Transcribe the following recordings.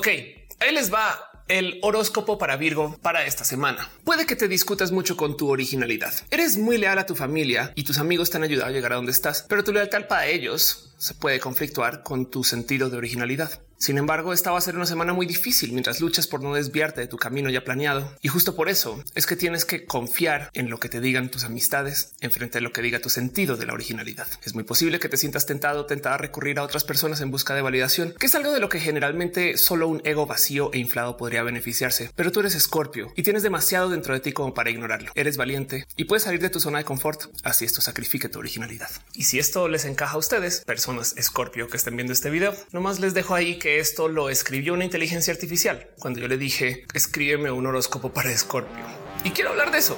Ok, ahí les va el horóscopo para Virgo para esta semana. Puede que te discutas mucho con tu originalidad. Eres muy leal a tu familia y tus amigos te han ayudado a llegar a donde estás, pero tu lealtad para ellos se puede conflictuar con tu sentido de originalidad. Sin embargo, esta va a ser una semana muy difícil mientras luchas por no desviarte de tu camino ya planeado. Y justo por eso es que tienes que confiar en lo que te digan tus amistades en frente a lo que diga tu sentido de la originalidad. Es muy posible que te sientas tentado o tentada a recurrir a otras personas en busca de validación, que es algo de lo que generalmente solo un ego vacío e inflado podría beneficiarse. Pero tú eres escorpio y tienes demasiado dentro de ti como para ignorarlo. Eres valiente y puedes salir de tu zona de confort. Así esto sacrifique tu originalidad. Y si esto les encaja a ustedes, personas escorpio que estén viendo este video, nomás les dejo ahí que esto lo escribió una inteligencia artificial cuando yo le dije escríbeme un horóscopo para Escorpio y quiero hablar de eso.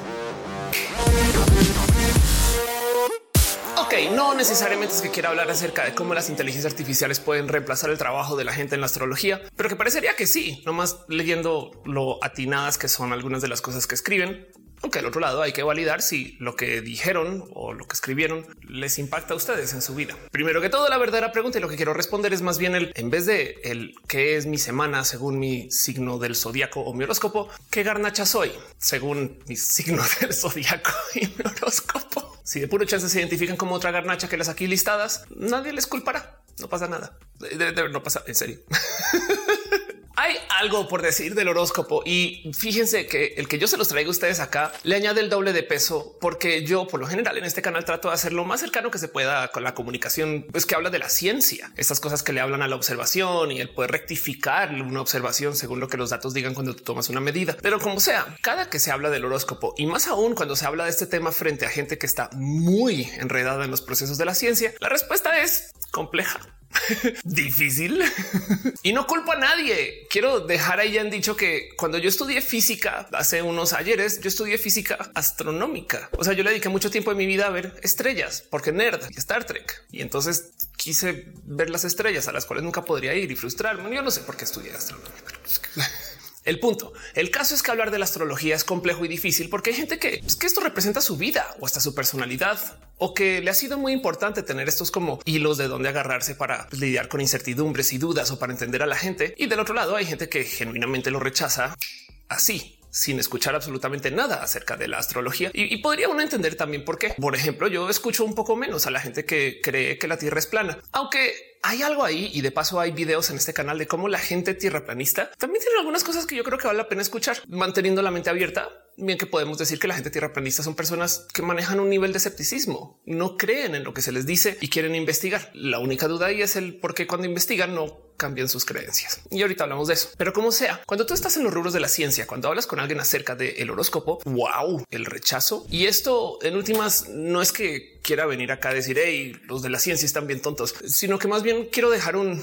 Ok, no necesariamente es que quiera hablar acerca de cómo las inteligencias artificiales pueden reemplazar el trabajo de la gente en la astrología, pero que parecería que sí, nomás leyendo lo atinadas que son algunas de las cosas que escriben. Aunque al otro lado hay que validar si lo que dijeron o lo que escribieron les impacta a ustedes en su vida. Primero que todo, la verdadera pregunta y lo que quiero responder es más bien el en vez de el qué es mi semana según mi signo del zodiaco o mi horóscopo, qué garnacha soy según mi signo del zodiaco y mi horóscopo. Si de puro chance se identifican como otra garnacha que las aquí listadas, nadie les culpará. No pasa nada. no pasa en serio. Hay algo por decir del horóscopo y fíjense que el que yo se los traigo a ustedes acá le añade el doble de peso porque yo por lo general en este canal trato de hacer lo más cercano que se pueda con la comunicación, pues que habla de la ciencia, estas cosas que le hablan a la observación y el poder rectificar una observación según lo que los datos digan cuando tú tomas una medida. Pero como sea, cada que se habla del horóscopo y más aún cuando se habla de este tema frente a gente que está muy enredada en los procesos de la ciencia, la respuesta es compleja. difícil y no culpo a nadie. Quiero dejar ahí han dicho que cuando yo estudié física hace unos ayeres, yo estudié física astronómica. O sea, yo le dediqué mucho tiempo de mi vida a ver estrellas porque nerd y Star Trek. Y entonces quise ver las estrellas a las cuales nunca podría ir y frustrarme. Yo no sé por qué estudié astronomía, pero el punto. El caso es que hablar de la astrología es complejo y difícil porque hay gente que, pues, que esto representa su vida o hasta su personalidad o que le ha sido muy importante tener estos como hilos de dónde agarrarse para pues, lidiar con incertidumbres y dudas o para entender a la gente. Y del otro lado hay gente que genuinamente lo rechaza así sin escuchar absolutamente nada acerca de la astrología. Y, y, podría uno entender también por qué. Por ejemplo, yo escucho un poco menos a la gente que cree que la Tierra es plana, aunque hay algo ahí y de paso hay videos en este canal de cómo la gente tierraplanista también tiene algunas cosas que yo creo que vale la pena escuchar, manteniendo la mente abierta. Bien que podemos decir que la gente tierraplanista son personas que manejan un nivel de escepticismo, no creen en lo que se les dice y quieren investigar. La única duda ahí es el por qué cuando investigan no cambian sus creencias. Y ahorita hablamos de eso. Pero como sea, cuando tú estás en los rubros de la ciencia, cuando hablas con alguien acerca del horóscopo, wow, el rechazo. Y esto en últimas no es que quiera venir acá a decir, hey, los de la ciencia están bien tontos, sino que más bien quiero dejar un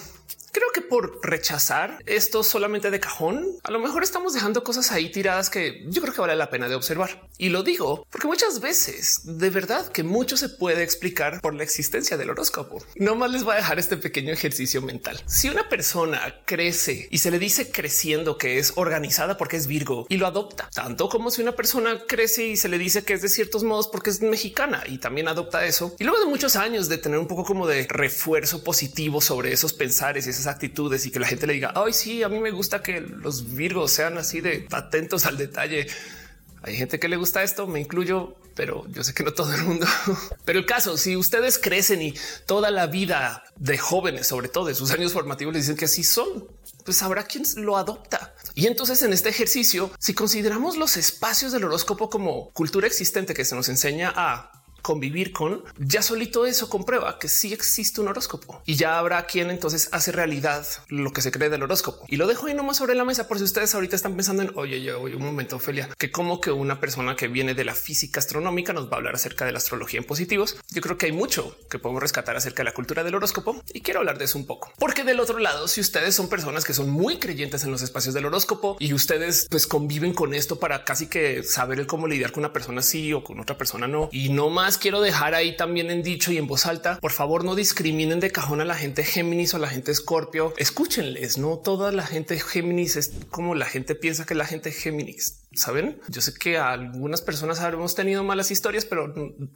Creo que por rechazar esto solamente de cajón, a lo mejor estamos dejando cosas ahí tiradas que yo creo que vale la pena de observar. Y lo digo porque muchas veces de verdad que mucho se puede explicar por la existencia del horóscopo. No más les voy a dejar este pequeño ejercicio mental. Si una persona crece y se le dice creciendo que es organizada porque es Virgo y lo adopta, tanto como si una persona crece y se le dice que es de ciertos modos porque es mexicana y también adopta eso. Y luego de muchos años de tener un poco como de refuerzo positivo sobre esos pensares y actitudes y que la gente le diga, ay, sí, a mí me gusta que los virgos sean así de atentos al detalle. Hay gente que le gusta esto, me incluyo, pero yo sé que no todo el mundo. Pero el caso, si ustedes crecen y toda la vida de jóvenes, sobre todo de sus años formativos, les dicen que así son, pues habrá quien lo adopta. Y entonces en este ejercicio, si consideramos los espacios del horóscopo como cultura existente que se nos enseña a convivir con, ya solito eso comprueba que sí existe un horóscopo y ya habrá quien entonces hace realidad lo que se cree del horóscopo. Y lo dejo ahí nomás sobre la mesa por si ustedes ahorita están pensando en oye, yo oye, un momento, Ophelia, que como que una persona que viene de la física astronómica nos va a hablar acerca de la astrología en positivos. Yo creo que hay mucho que podemos rescatar acerca de la cultura del horóscopo y quiero hablar de eso un poco, porque del otro lado, si ustedes son personas que son muy creyentes en los espacios del horóscopo y ustedes pues conviven con esto para casi que saber cómo lidiar con una persona sí o con otra persona no, y no más quiero dejar ahí también en dicho y en voz alta, por favor no discriminen de cajón a la gente Géminis o a la gente Escorpio. Escúchenles, no toda la gente Géminis es como la gente piensa que la gente Géminis Saben, yo sé que algunas personas habremos tenido malas historias, pero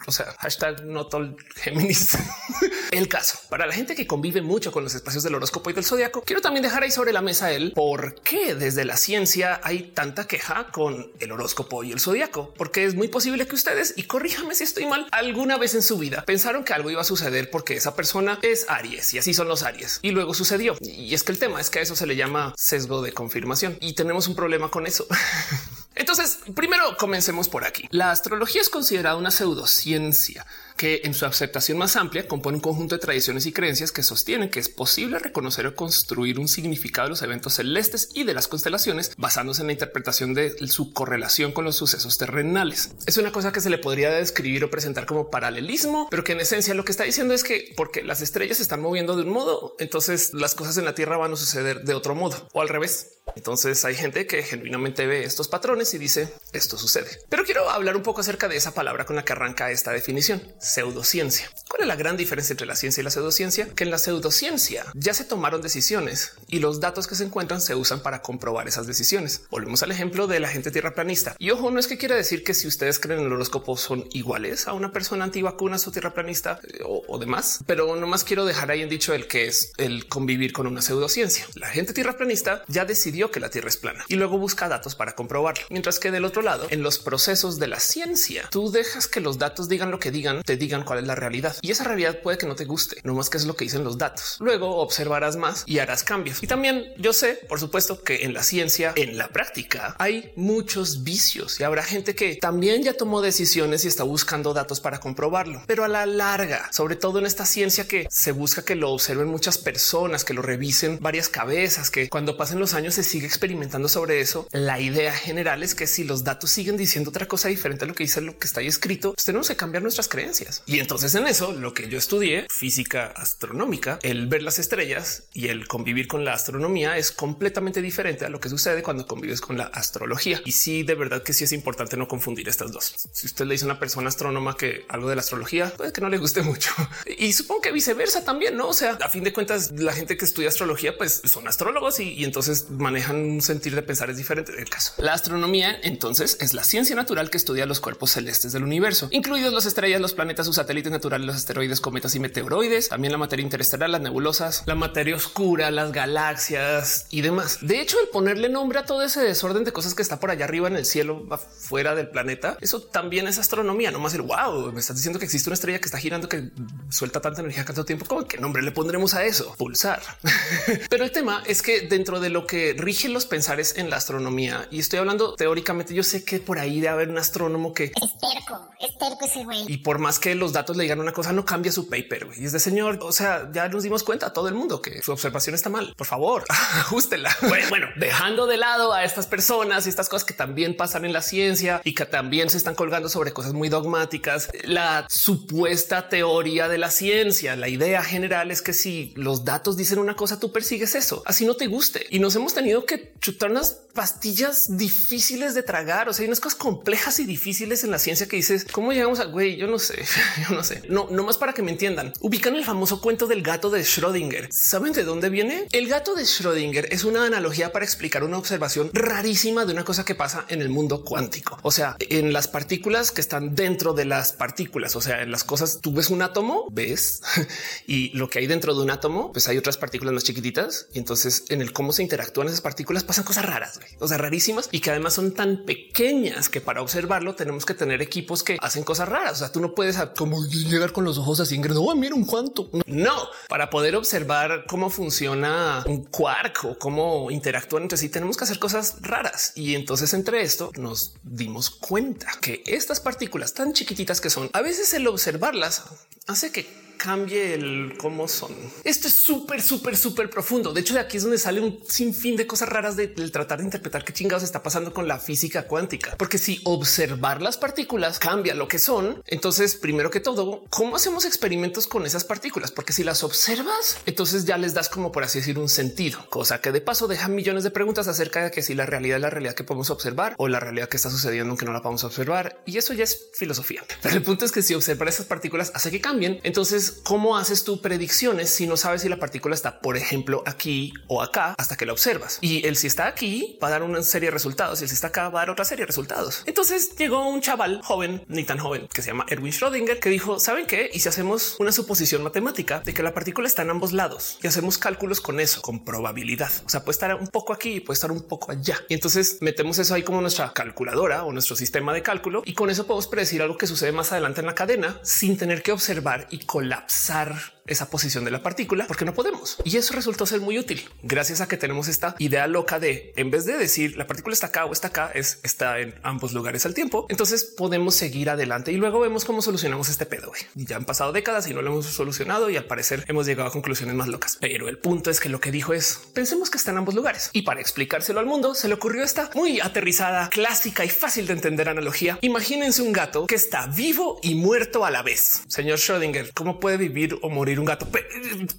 o sea, hashtag no Géminis. el caso para la gente que convive mucho con los espacios del horóscopo y del zodiaco. Quiero también dejar ahí sobre la mesa el por qué desde la ciencia hay tanta queja con el horóscopo y el zodiaco, porque es muy posible que ustedes y corríjame si estoy mal alguna vez en su vida pensaron que algo iba a suceder porque esa persona es Aries y así son los Aries y luego sucedió. Y es que el tema es que a eso se le llama sesgo de confirmación y tenemos un problema con eso. Entonces, primero comencemos por aquí. La astrología es considerada una pseudociencia que en su aceptación más amplia compone un conjunto de tradiciones y creencias que sostienen que es posible reconocer o construir un significado de los eventos celestes y de las constelaciones basándose en la interpretación de su correlación con los sucesos terrenales. Es una cosa que se le podría describir o presentar como paralelismo, pero que en esencia lo que está diciendo es que porque las estrellas se están moviendo de un modo, entonces las cosas en la Tierra van a suceder de otro modo o al revés. Entonces hay gente que genuinamente ve estos patrones y dice esto sucede. Pero quiero hablar un poco acerca de esa palabra con la que arranca esta definición, pseudociencia. ¿Cuál es la gran diferencia entre la ciencia y la pseudociencia? Que en la pseudociencia ya se tomaron decisiones y los datos que se encuentran se usan para comprobar esas decisiones. Volvemos al ejemplo de la gente tierraplanista. Y ojo, no es que quiera decir que si ustedes creen en el horóscopo son iguales a una persona antivacunas o tierraplanista eh, o, demás, pero nomás quiero dejar ahí en dicho el que es el convivir con una pseudociencia. La gente tierraplanista ya decidió que la Tierra es plana y luego busca datos para comprobarlo. Mientras que del otro lado, en los procesos de la ciencia, tú dejas que los datos digan lo que digan, digan cuál es la realidad y esa realidad puede que no te guste, no más que es lo que dicen los datos. Luego observarás más y harás cambios. Y también yo sé, por supuesto, que en la ciencia, en la práctica, hay muchos vicios y habrá gente que también ya tomó decisiones y está buscando datos para comprobarlo, pero a la larga, sobre todo en esta ciencia que se busca que lo observen muchas personas, que lo revisen varias cabezas, que cuando pasen los años se sigue experimentando sobre eso. La idea general es que si los datos siguen diciendo otra cosa diferente a lo que dice lo que está ahí escrito, pues tenemos que cambiar nuestras creencias. Y entonces en eso lo que yo estudié, física astronómica, el ver las estrellas y el convivir con la astronomía es completamente diferente a lo que sucede cuando convives con la astrología. Y sí, de verdad que sí es importante no confundir estas dos. Si usted le dice a una persona astrónoma que algo de la astrología puede que no le guste mucho y supongo que viceversa también, no? O sea, a fin de cuentas, la gente que estudia astrología, pues son astrólogos y, y entonces manejan un sentir de pensar es diferente del caso. La astronomía entonces es la ciencia natural que estudia los cuerpos celestes del universo, incluidos las estrellas, los planetas, sus satélites naturales, los asteroides, cometas y meteoroides, también la materia interestelar, las nebulosas, la materia oscura, las galaxias y demás. De hecho, el ponerle nombre a todo ese desorden de cosas que está por allá arriba en el cielo, afuera del planeta, eso también es astronomía, no más el wow, me estás diciendo que existe una estrella que está girando que suelta tanta energía tanto tiempo. ¿Cómo qué nombre le pondremos a eso? Pulsar. Pero el tema es que dentro de lo que rigen los pensares en la astronomía. Y estoy hablando teóricamente. Yo sé que por ahí debe haber un astrónomo que es terco, es terco ese güey. Y por más que los datos le digan una cosa, no cambia su paper. Y es de señor. O sea, ya nos dimos cuenta todo el mundo que su observación está mal. Por favor, ajustela. Bueno, bueno, dejando de lado a estas personas y estas cosas que también pasan en la ciencia y que también se están colgando sobre cosas muy dogmáticas. La supuesta teoría de la ciencia, la idea general es que si los datos dicen una cosa, tú persigues eso. Así no te guste. Y nos hemos tenido que chutar unas pastillas difíciles de tragar. O sea, hay unas cosas complejas y difíciles en la ciencia que dices cómo llegamos a güey. Yo no sé, yo no sé. No, no más para que me entiendan. Ubican el famoso cuento del gato de Schrödinger. ¿Saben de dónde viene? El gato de Schrödinger es una analogía para explicar una observación rarísima de una cosa que pasa en el mundo cuántico. O sea, en las partículas que están dentro de las partículas. O sea, en las cosas tú ves un átomo, ves y lo que hay dentro de un átomo, pues hay otras partículas más chiquititas. Y entonces en el cómo se interactúan esas partículas pasan cosas raras, o sea, rarísimas y que además son tan pequeñas que para observarlo tenemos que tener equipos que hacen cosas raras. O sea, tú no puedes como llegar con los ojos así, no, oh, mira un cuanto. No, para poder observar cómo funciona un quark o cómo interactúan entre sí, tenemos que hacer cosas raras. Y entonces entre esto nos dimos cuenta que estas partículas tan chiquititas que son, a veces el observarlas hace que cambie el cómo son. Esto es súper, súper, súper profundo. De hecho, de aquí es donde sale un sinfín de cosas raras del de tratar de interpretar qué chingados está pasando con la física cuántica. Porque si observar las partículas cambia lo que son, entonces primero que todo, ¿cómo hacemos experimentos con esas partículas? Porque si las observas, entonces ya les das como por así decir un sentido, cosa que de paso deja millones de preguntas acerca de que si la realidad es la realidad que podemos observar o la realidad que está sucediendo aunque no la podemos observar. Y eso ya es filosofía. Pero el punto es que si observar esas partículas hace que cambien, entonces cómo haces tu predicciones si no sabes si la partícula está, por ejemplo, aquí o acá hasta que la observas. Y el si está aquí va a dar una serie de resultados y el si está acá va a dar otra serie de resultados. Entonces llegó un chaval joven, ni tan joven, que se llama Erwin Schrödinger, que dijo, ¿saben qué? Y si hacemos una suposición matemática de que la partícula está en ambos lados y hacemos cálculos con eso, con probabilidad. O sea, puede estar un poco aquí y puede estar un poco allá. Y entonces metemos eso ahí como nuestra calculadora o nuestro sistema de cálculo y con eso podemos predecir algo que sucede más adelante en la cadena sin tener que observar y colapsar esa posición de la partícula porque no podemos. Y eso resultó ser muy útil gracias a que tenemos esta idea loca de en vez de decir la partícula está acá o está acá, es está en ambos lugares al tiempo. Entonces podemos seguir adelante y luego vemos cómo solucionamos este pedo. Ya han pasado décadas y no lo hemos solucionado y al parecer hemos llegado a conclusiones más locas. Pero el punto es que lo que dijo es pensemos que está en ambos lugares y para explicárselo al mundo se le ocurrió esta muy aterrizada, clásica y fácil de entender analogía. Imagínense un gato que está vivo y muerto a la vez. Señor Schrödinger, ¿cómo puede vivir o morir un gato.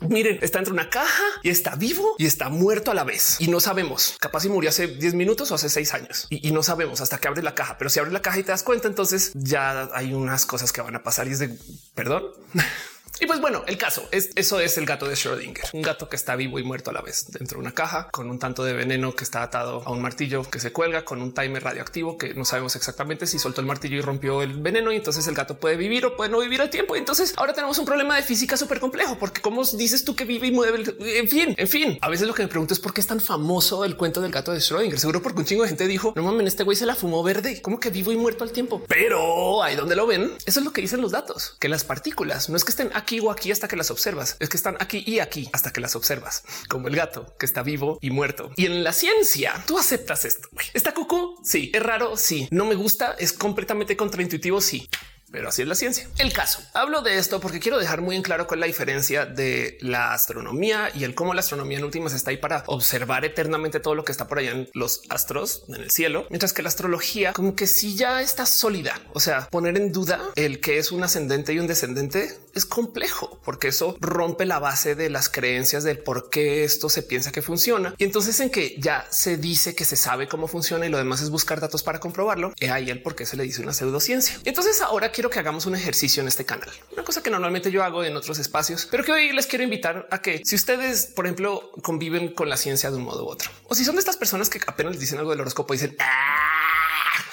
miren, está entre una caja y está vivo y está muerto a la vez. Y no sabemos, capaz si murió hace 10 minutos o hace 6 años. Y, no sabemos hasta que abre la caja. Pero si abre la caja y te das cuenta, entonces ya hay unas cosas que van a pasar y es de perdón. Y pues bueno, el caso es eso es el gato de Schrödinger, un gato que está vivo y muerto a la vez dentro de una caja con un tanto de veneno que está atado a un martillo que se cuelga con un timer radioactivo que no sabemos exactamente si soltó el martillo y rompió el veneno y entonces el gato puede vivir o puede no vivir al tiempo. entonces ahora tenemos un problema de física súper complejo porque cómo dices tú que vive y mueve. En fin, en fin, a veces lo que me pregunto es por qué es tan famoso el cuento del gato de Schrödinger. Seguro porque un chingo de gente dijo no mames, este güey se la fumó verde, como que vivo y muerto al tiempo. Pero ahí donde lo ven, eso es lo que dicen los datos, que las partículas no es que estén aquí o aquí hasta que las observas, es que están aquí y aquí hasta que las observas, como el gato que está vivo y muerto. Y en la ciencia tú aceptas esto. Está cucú. Sí, es raro. Sí, no me gusta. Es completamente contraintuitivo. Sí, pero así es la ciencia. El caso hablo de esto porque quiero dejar muy en claro cuál es la diferencia de la astronomía y el cómo la astronomía en últimas está ahí para observar eternamente todo lo que está por allá en los astros en el cielo, mientras que la astrología como que si ya está sólida. O sea, poner en duda el que es un ascendente y un descendente es complejo porque eso rompe la base de las creencias del por qué esto se piensa que funciona. Y entonces en que ya se dice que se sabe cómo funciona y lo demás es buscar datos para comprobarlo. Y ahí el por qué se le dice una pseudociencia. Entonces ahora quiero que hagamos un ejercicio en este canal, una cosa que normalmente yo hago en otros espacios, pero que hoy les quiero invitar a que si ustedes, por ejemplo, conviven con la ciencia de un modo u otro, o si son de estas personas que apenas les dicen algo del horóscopo y dicen ah",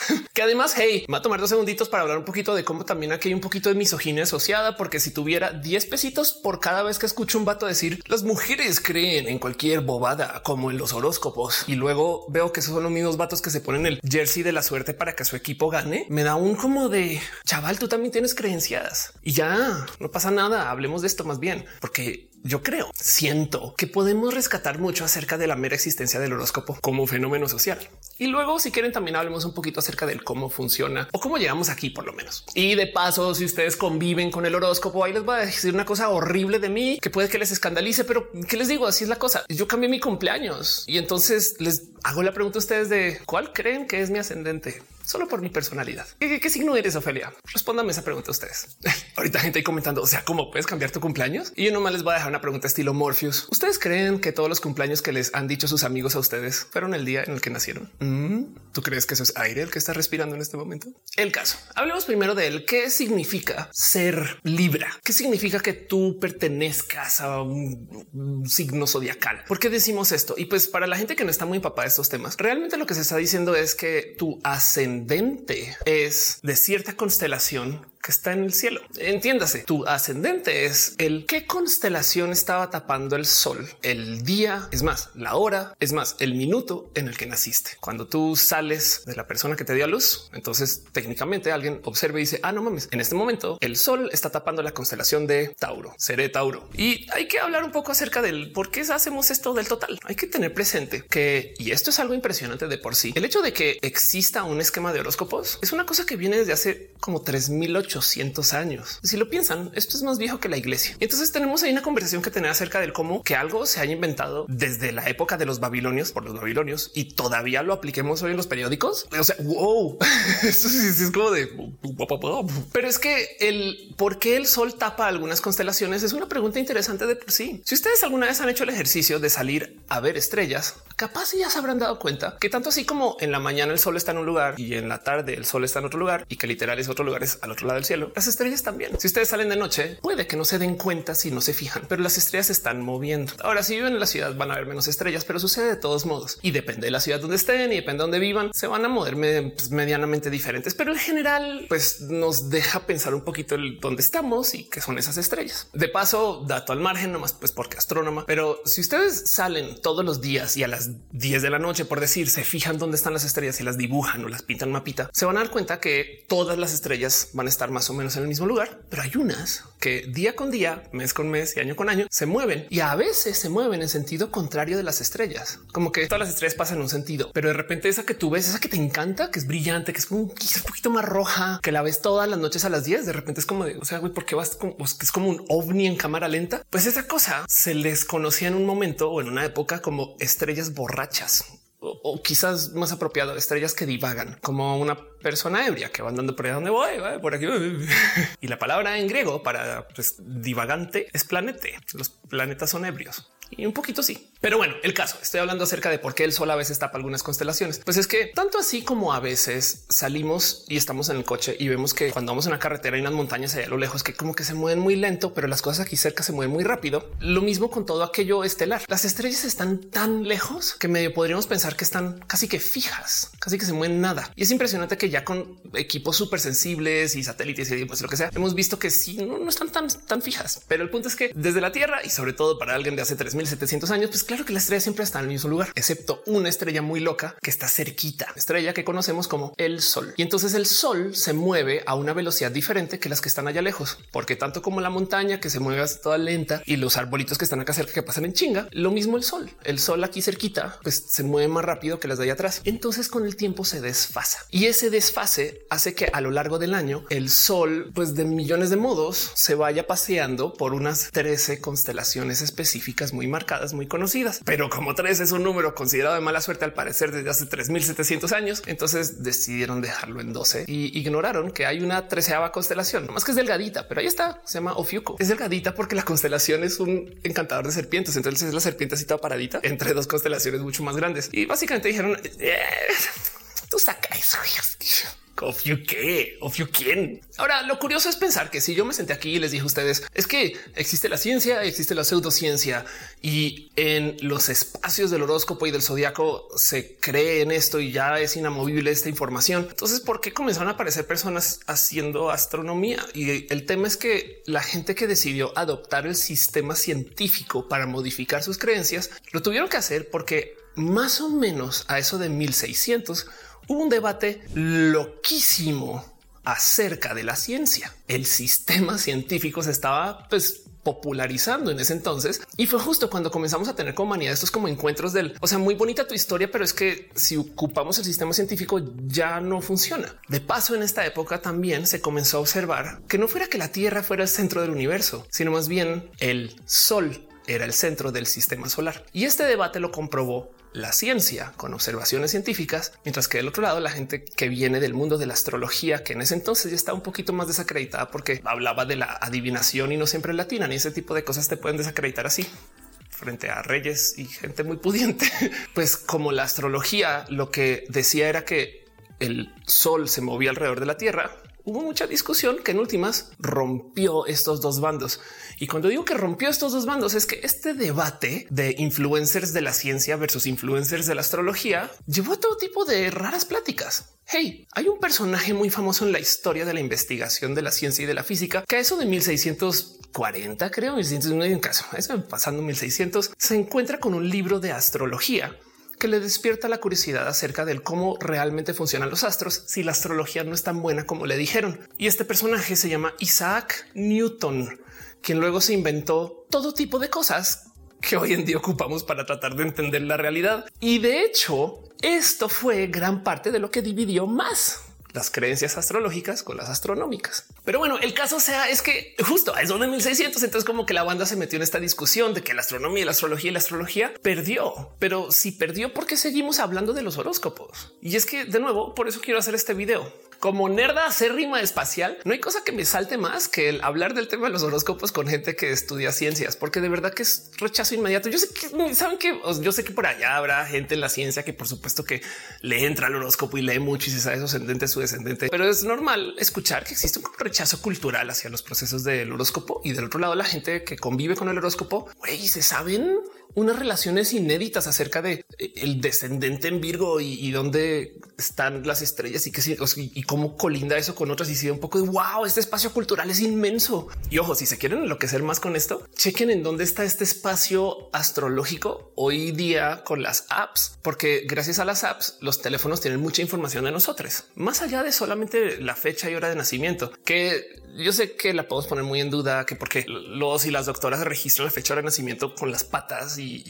que además, hey, va a tomar dos segunditos para hablar un poquito de cómo también aquí hay un poquito de misoginia asociada, porque si tuviera 10 pesitos por cada vez que escucho un vato decir las mujeres creen en cualquier bobada como en los horóscopos y luego veo que esos son los mismos vatos que se ponen el jersey de la suerte para que su equipo gane, me da un como de chaval, tú también tienes creencias y ya no pasa nada. Hablemos de esto más bien, porque yo creo, siento que podemos rescatar mucho acerca de la mera existencia del horóscopo como fenómeno social. Y luego, si quieren, también hablemos un poquito acerca del cómo funciona o cómo llegamos aquí, por lo menos. Y de paso, si ustedes conviven con el horóscopo, ahí les voy a decir una cosa horrible de mí que puede que les escandalice, pero ¿qué les digo? Así es la cosa. Yo cambié mi cumpleaños y entonces les hago la pregunta a ustedes de cuál creen que es mi ascendente solo por mi personalidad. ¿Qué, signo eres, Ofelia? Respóndame esa pregunta a ustedes. Ahorita gente ahí comentando, o sea, ¿cómo puedes cambiar tu cumpleaños? Y yo nomás les voy a dejar una pregunta estilo Morpheus. ¿Ustedes creen que todos los cumpleaños que les han dicho sus amigos a ustedes fueron el día en el que nacieron? Mm, ¿Tú crees que eso es aire el que está respirando en este momento? El caso. Hablemos primero de él. ¿Qué significa ser Libra? ¿Qué significa que tú pertenezcas a un signo zodiacal? ¿Por qué decimos esto? Y pues para la gente que no está muy empapada de estos temas, realmente lo que se está diciendo es que tu es de cierta constelación que está en el cielo. Entiéndase, tu ascendente es el qué constelación estaba tapando el sol, el día, es más, la hora, es más, el minuto en el que naciste. Cuando tú sales de la persona que te dio a luz, entonces técnicamente alguien observa y dice, ah, no mames, en este momento el sol está tapando la constelación de Tauro, seré Tauro. Y hay que hablar un poco acerca del por qué hacemos esto del total. Hay que tener presente que, y esto es algo impresionante de por sí, el hecho de que exista un esquema de horóscopos es una cosa que viene desde hace como 3008 800 años. Si lo piensan, esto es más viejo que la iglesia. entonces tenemos ahí una conversación que tener acerca del cómo que algo se haya inventado desde la época de los babilonios por los babilonios y todavía lo apliquemos hoy en los periódicos. O sea, wow, esto es como de pero es que el por qué el sol tapa algunas constelaciones es una pregunta interesante de por sí. Si ustedes alguna vez han hecho el ejercicio de salir a ver estrellas, capaz ya se habrán dado cuenta que tanto así como en la mañana el sol está en un lugar y en la tarde el sol está en otro lugar y que literal es otro lugar es al otro lado del cielo, las estrellas también. Si ustedes salen de noche, puede que no se den cuenta si no se fijan, pero las estrellas se están moviendo. Ahora, si viven en la ciudad, van a ver menos estrellas, pero sucede de todos modos y depende de la ciudad donde estén y depende de dónde vivan, se van a mover pues, medianamente diferentes, pero en general, pues nos deja pensar un poquito el dónde estamos y qué son esas estrellas. De paso, dato al margen, nomás pues porque astrónoma, pero si ustedes salen todos los días y a las 10 de la noche, por decir, se fijan dónde están las estrellas y las dibujan o las pintan mapita, se van a dar cuenta que todas las estrellas van a estar más o menos en el mismo lugar, pero hay unas que día con día, mes con mes y año con año se mueven. Y a veces se mueven en sentido contrario de las estrellas, como que todas las estrellas pasan en un sentido, pero de repente esa que tú ves, esa que te encanta, que es brillante, que es un poquito más roja, que la ves todas las noches a las 10, de repente es como de, o sea, güey, ¿por qué vas como, es como un ovni en cámara lenta? Pues esa cosa se les conocía en un momento o en una época como estrellas borrachas o, quizás más apropiado, estrellas que divagan como una persona ebria que va andando por ahí donde voy, por aquí. y la palabra en griego para pues, divagante es planete. Los planetas son ebrios y un poquito sí. Pero bueno, el caso, estoy hablando acerca de por qué el sol a veces tapa algunas constelaciones. Pues es que tanto así como a veces salimos y estamos en el coche y vemos que cuando vamos en una carretera hay unas montañas allá a lo lejos que como que se mueven muy lento, pero las cosas aquí cerca se mueven muy rápido. Lo mismo con todo aquello estelar. Las estrellas están tan lejos que medio podríamos pensar que están casi que fijas, casi que se mueven nada. Y es impresionante que ya con equipos súper sensibles y satélites y pues lo que sea, hemos visto que sí, no, no están tan, tan fijas. Pero el punto es que desde la Tierra y sobre todo para alguien de hace 3700 años, pues claro que la estrella siempre está en el mismo lugar, excepto una estrella muy loca que está cerquita, estrella que conocemos como el Sol. Y entonces el Sol se mueve a una velocidad diferente que las que están allá lejos, porque tanto como la montaña que se mueve toda lenta y los arbolitos que están acá cerca que pasan en chinga, lo mismo el Sol. El Sol aquí cerquita, pues se mueve más rápido que las de allá atrás. Entonces con el tiempo se desfasa y ese desfase hace que a lo largo del año el Sol, pues de millones de modos, se vaya paseando por unas 13 constelaciones específicas muy marcadas, muy conocidas. Pero como tres es un número considerado de mala suerte al parecer desde hace 3700 años, entonces decidieron dejarlo en 12 y ignoraron que hay una treceava constelación, más que es delgadita, pero ahí está, se llama Ofiuco. Es delgadita porque la constelación es un encantador de serpientes, entonces es la serpiente así toda paradita entre dos constelaciones mucho más grandes y básicamente dijeron eh, tú saca eso. Of you qué, of you quién. Ahora, lo curioso es pensar que si yo me senté aquí y les dije a ustedes es que existe la ciencia, existe la pseudociencia y en los espacios del horóscopo y del zodiaco se cree en esto y ya es inamovible esta información. Entonces, ¿por qué comenzaron a aparecer personas haciendo astronomía? Y el tema es que la gente que decidió adoptar el sistema científico para modificar sus creencias lo tuvieron que hacer porque más o menos a eso de 1600 hubo un debate loquísimo acerca de la ciencia. El sistema científico se estaba pues popularizando en ese entonces y fue justo cuando comenzamos a tener como estos como encuentros del, o sea, muy bonita tu historia, pero es que si ocupamos el sistema científico ya no funciona. De paso, en esta época también se comenzó a observar que no fuera que la Tierra fuera el centro del universo, sino más bien el Sol era el centro del sistema solar. Y este debate lo comprobó la ciencia con observaciones científicas, mientras que del otro lado la gente que viene del mundo de la astrología, que en ese entonces ya está un poquito más desacreditada porque hablaba de la adivinación y no siempre latina, ni ese tipo de cosas te pueden desacreditar así frente a reyes y gente muy pudiente. Pues como la astrología lo que decía era que el sol se movía alrededor de la Tierra, hubo mucha discusión que en últimas rompió estos dos bandos. Y cuando digo que rompió estos dos bandos es que este debate de influencers de la ciencia versus influencers de la astrología llevó a todo tipo de raras pláticas. Hey, hay un personaje muy famoso en la historia de la investigación de la ciencia y de la física que eso de 1640, creo, 1609 en caso, eso pasando 1600, se encuentra con un libro de astrología que le despierta la curiosidad acerca del cómo realmente funcionan los astros si la astrología no es tan buena como le dijeron. Y este personaje se llama Isaac Newton, quien luego se inventó todo tipo de cosas que hoy en día ocupamos para tratar de entender la realidad. Y de hecho, esto fue gran parte de lo que dividió más las creencias astrológicas con las astronómicas. Pero bueno, el caso sea es que justo a eso de 1600, entonces como que la banda se metió en esta discusión de que la astronomía, la astrología y la astrología perdió. Pero si perdió, ¿por qué seguimos hablando de los horóscopos? Y es que de nuevo, por eso quiero hacer este video como nerda acérrima espacial, no hay cosa que me salte más que el hablar del tema de los horóscopos con gente que estudia ciencias, porque de verdad que es rechazo inmediato. Yo sé que saben que yo sé que por allá habrá gente en la ciencia que por supuesto que le entra al horóscopo y lee mucho y se sabe su ascendente, su descendente, pero es normal escuchar que existe un rechazo cultural hacia los procesos del horóscopo y del otro lado la gente que convive con el horóscopo, güey, se saben unas relaciones inéditas acerca de eh, el descendente en Virgo y, dónde están las estrellas y que y cómo colinda eso con otras y si un poco de wow, este espacio cultural es inmenso. Y ojo, si se quieren enloquecer más con esto, chequen en dónde está este espacio astrológico hoy día con las apps, porque gracias a las apps los teléfonos tienen mucha información de nosotros, más allá de solamente la fecha y hora de nacimiento, que yo sé que la podemos poner muy en duda, que porque los y las doctoras registran la fecha de nacimiento con las patas y,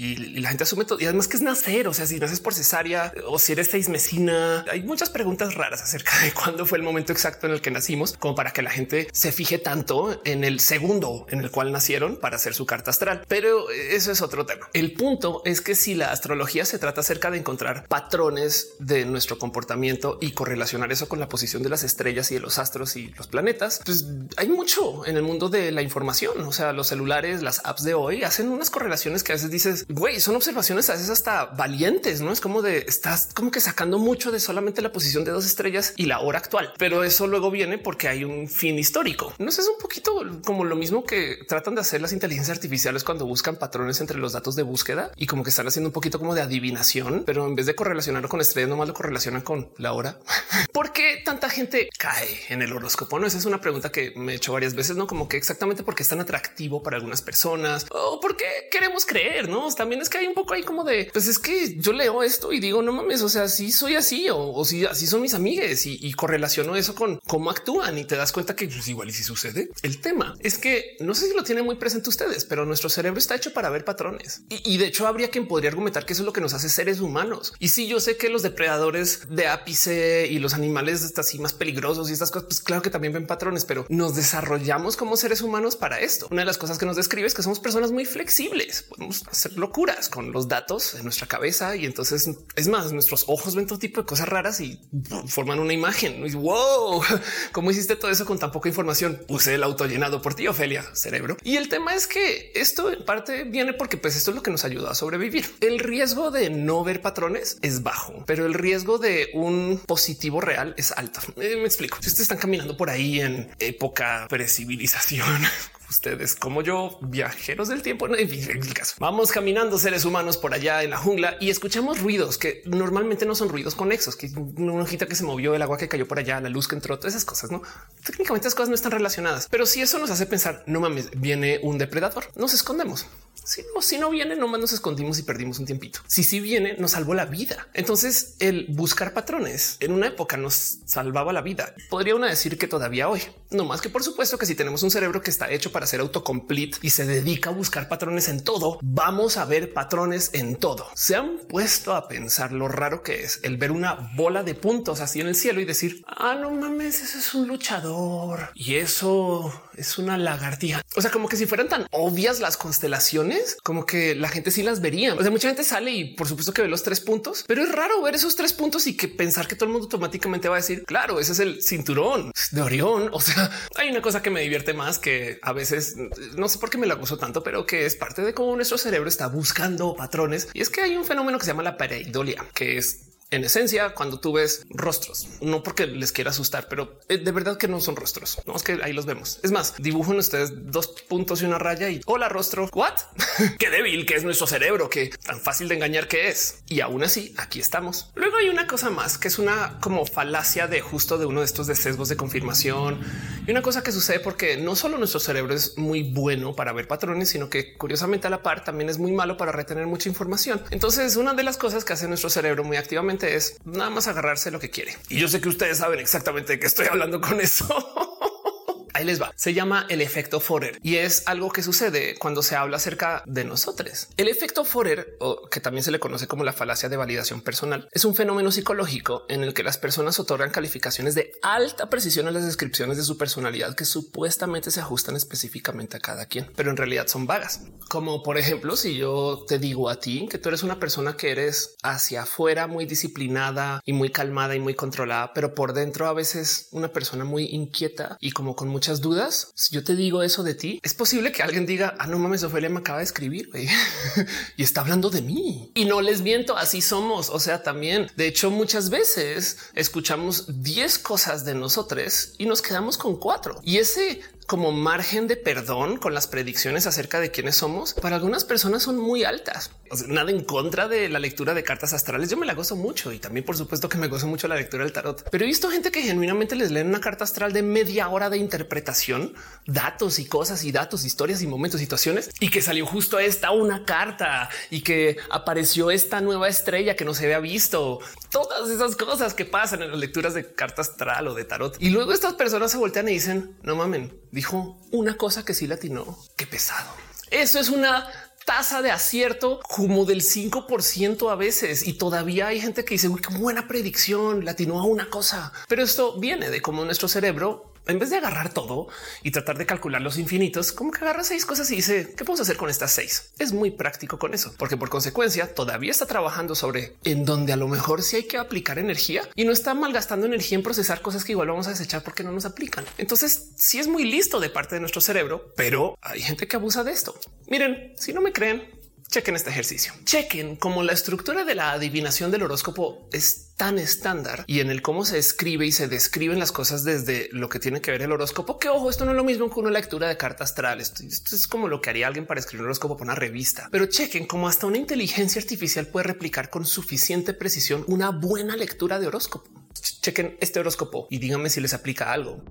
la gente asume todo. Y además que es nacer, o sea, si naces por cesárea o si eres seis mesina, hay muchas preguntas raras acerca de cuándo fue el momento exacto en el que nacimos, como para que la gente se fije tanto en el segundo en el cual nacieron para hacer su carta astral. Pero eso es otro tema. El punto es que si la astrología se trata acerca de encontrar patrones de nuestro comportamiento y correlacionar eso con la posición de las estrellas y de los astros y los planetas, pues hay mucho en el mundo de la información. O sea, los celulares, las apps de hoy hacen unas correlaciones que a veces dices, güey, son observaciones a veces hasta valientes, no es como de estás como que sacando mucho de solamente la posición de dos estrellas y la hora actual, pero eso luego viene porque hay un fin histórico. No sé, es un poquito como lo mismo que tratan de hacer las inteligencias artificiales cuando buscan patrones entre los datos de búsqueda y como que están haciendo un poquito como de adivinación, pero en vez de correlacionarlo con estrellas, nomás lo correlacionan con la hora. ¿Por qué tanta gente cae en el horóscopo? No, esa es una pregunta que me he hecho varias veces, no como que exactamente porque es tan atractivo para algunas personas o porque queremos creer. No, también es que hay un poco ahí como de pues es que yo leo esto y digo no mames, o sea, si soy así o, si así son mis amigues y, correlaciono eso con cómo actúan y te das cuenta que pues, igual y si sucede. El tema es que no sé si lo tienen muy presente ustedes, pero nuestro cerebro está hecho para ver patrones y, de hecho habría quien podría argumentar que eso es lo que nos hace seres humanos. Y si yo sé que los depredadores de ápice y los animales así más peligrosos y estas cosas, pues claro que también ven patrones, pero nos desarrollamos como seres humanos para esto. Una de las cosas que nos describe es que somos personas muy flexibles. Podemos hacer locuras con los datos en nuestra cabeza y entonces es más, nuestros ojos ven todo tipo de cosas raras y forman una imagen. Y, wow, cómo hiciste todo eso con tan poca información? Puse el auto llenado por ti, Ofelia, cerebro. Y el tema es que esto en parte viene porque pues esto es lo que nos ayuda a sobrevivir. El riesgo de no ver patrones es bajo, pero el riesgo de un positivo real es alto. Eh, me explico. Si ustedes están caminando por ahí en época precivilización. Ustedes como yo, viajeros del tiempo, no, en el caso. Vamos caminando seres humanos por allá en la jungla y escuchamos ruidos que normalmente no son ruidos conexos, que una hojita que se movió, el agua que cayó por allá, la luz que entró, todas esas cosas, no? Técnicamente las cosas no están relacionadas, pero si eso nos hace pensar, no mames, viene un depredador, nos escondemos. Si no, si no viene, nomás nos escondimos y perdimos un tiempito. Si sí viene, nos salvó la vida. Entonces, el buscar patrones en una época nos salvaba la vida. Podría uno decir que todavía hoy, no más que por supuesto que si tenemos un cerebro que está hecho para ser autocomplete y se dedica a buscar patrones en todo, vamos a ver patrones en todo. Se han puesto a pensar lo raro que es el ver una bola de puntos así en el cielo y decir, ah, no mames, eso es un luchador y eso es una lagartija. O sea, como que si fueran tan obvias las constelaciones, como que la gente sí las vería. O sea, mucha gente sale y por supuesto que ve los tres puntos, pero es raro ver esos tres puntos y que pensar que todo el mundo automáticamente va a decir, claro, ese es el cinturón de Orión. O sea, hay una cosa que me divierte más que a veces no sé por qué me la gozo tanto, pero que es parte de cómo nuestro cerebro está buscando patrones. Y es que hay un fenómeno que se llama la pareidolia, que es en esencia, cuando tú ves rostros, no porque les quiera asustar, pero eh, de verdad que no son rostros. No es que ahí los vemos. Es más, dibujan ustedes dos puntos y una raya y hola rostro. What? Qué débil que es nuestro cerebro, que tan fácil de engañar que es. Y aún así, aquí estamos. Luego hay una cosa más que es una como falacia de justo de uno de estos de sesgos de confirmación y una cosa que sucede porque no solo nuestro cerebro es muy bueno para ver patrones, sino que curiosamente a la par también es muy malo para retener mucha información. Entonces, una de las cosas que hace nuestro cerebro muy activamente es nada más agarrarse lo que quiere. Y yo sé que ustedes saben exactamente de qué estoy hablando con eso. Ahí les va. Se llama el efecto Forer y es algo que sucede cuando se habla acerca de nosotros. El efecto Forer, o que también se le conoce como la falacia de validación personal, es un fenómeno psicológico en el que las personas otorgan calificaciones de alta precisión a las descripciones de su personalidad que supuestamente se ajustan específicamente a cada quien, pero en realidad son vagas. Como por ejemplo, si yo te digo a ti que tú eres una persona que eres hacia afuera muy disciplinada y muy calmada y muy controlada, pero por dentro a veces una persona muy inquieta y como con muchas dudas. Si yo te digo eso de ti, es posible que alguien diga, ah, no mames, Ophelia me acaba de escribir y está hablando de mí. Y no les miento, así somos. O sea, también, de hecho, muchas veces escuchamos 10 cosas de nosotros y nos quedamos con cuatro. Y ese como margen de perdón con las predicciones acerca de quiénes somos, para algunas personas son muy altas. nada en contra de la lectura de cartas astrales. Yo me la gozo mucho y también, por supuesto, que me gozo mucho la lectura del tarot. Pero he visto gente que genuinamente les leen una carta astral de media hora de interpretación, datos y cosas y datos, historias y momentos, situaciones y que salió justo esta una carta y que apareció esta nueva estrella que no se había visto. Todas esas cosas que pasan en las lecturas de carta astral o de tarot. Y luego estas personas se voltean y dicen no mamen dijo una cosa que sí latinó. Qué pesado. Eso es una tasa de acierto como del 5% a veces y todavía hay gente que dice uy, qué buena predicción latinó a una cosa, pero esto viene de cómo nuestro cerebro en vez de agarrar todo y tratar de calcular los infinitos, como que agarra seis cosas y dice qué podemos hacer con estas seis. Es muy práctico con eso, porque por consecuencia todavía está trabajando sobre en donde a lo mejor sí hay que aplicar energía y no está malgastando energía en procesar cosas que igual vamos a desechar porque no nos aplican. Entonces, sí es muy listo de parte de nuestro cerebro, pero hay gente que abusa de esto. Miren, si no me creen, Chequen este ejercicio. Chequen cómo la estructura de la adivinación del horóscopo es tan estándar y en el cómo se escribe y se describen las cosas desde lo que tiene que ver el horóscopo. Que ojo, esto no es lo mismo que una lectura de carta astral. Esto, es como lo que haría alguien para escribir un horóscopo para una revista. Pero chequen cómo hasta una inteligencia artificial puede replicar con suficiente precisión una buena lectura de horóscopo. Chequen este horóscopo y díganme si les aplica algo.